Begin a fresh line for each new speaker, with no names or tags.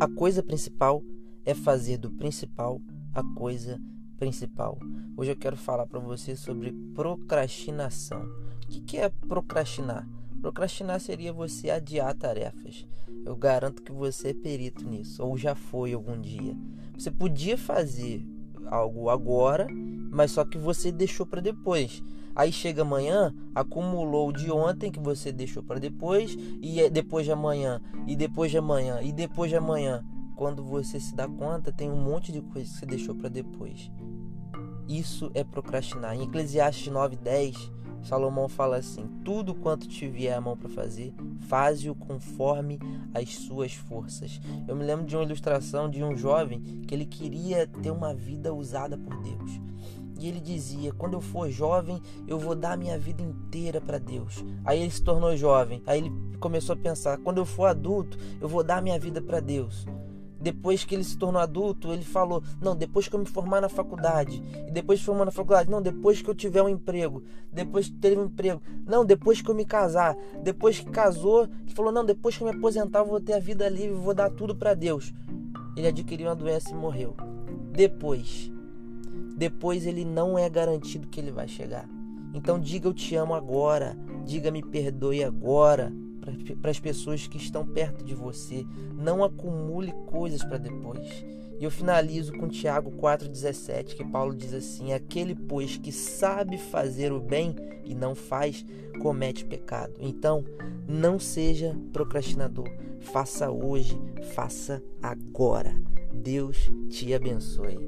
A coisa principal é fazer do principal a coisa principal. Hoje eu quero falar para você sobre procrastinação. O que é procrastinar? Procrastinar seria você adiar tarefas. Eu garanto que você é perito nisso, ou já foi algum dia. Você podia fazer algo agora, mas só que você deixou para depois. Aí chega amanhã, acumulou de ontem que você deixou para depois, e é depois de amanhã, e depois de amanhã, e depois de amanhã. Quando você se dá conta, tem um monte de coisa que você deixou para depois. Isso é procrastinar. Em Eclesiastes 9:10, Salomão fala assim: Tudo quanto te vier a mão para fazer, faze-o conforme as suas forças. Eu me lembro de uma ilustração de um jovem que ele queria ter uma vida usada por Deus. E ele dizia: Quando eu for jovem, eu vou dar minha vida inteira para Deus. Aí ele se tornou jovem. Aí ele começou a pensar: Quando eu for adulto, eu vou dar minha vida para Deus. Depois que ele se tornou adulto, ele falou: Não, depois que eu me formar na faculdade. E depois de formar na faculdade, não, depois que eu tiver um emprego. Depois que ter um emprego. Não, depois que eu me casar. Depois que casou, ele falou: Não, depois que eu me aposentar, eu vou ter a vida livre, vou dar tudo para Deus. Ele adquiriu uma doença e morreu. Depois. Depois ele não é garantido que ele vai chegar. Então diga eu te amo agora. Diga me perdoe agora para as pessoas que estão perto de você. Não acumule coisas para depois. E eu finalizo com Tiago 4,17, que Paulo diz assim: Aquele, pois, que sabe fazer o bem e não faz, comete pecado. Então, não seja procrastinador. Faça hoje, faça agora. Deus te abençoe.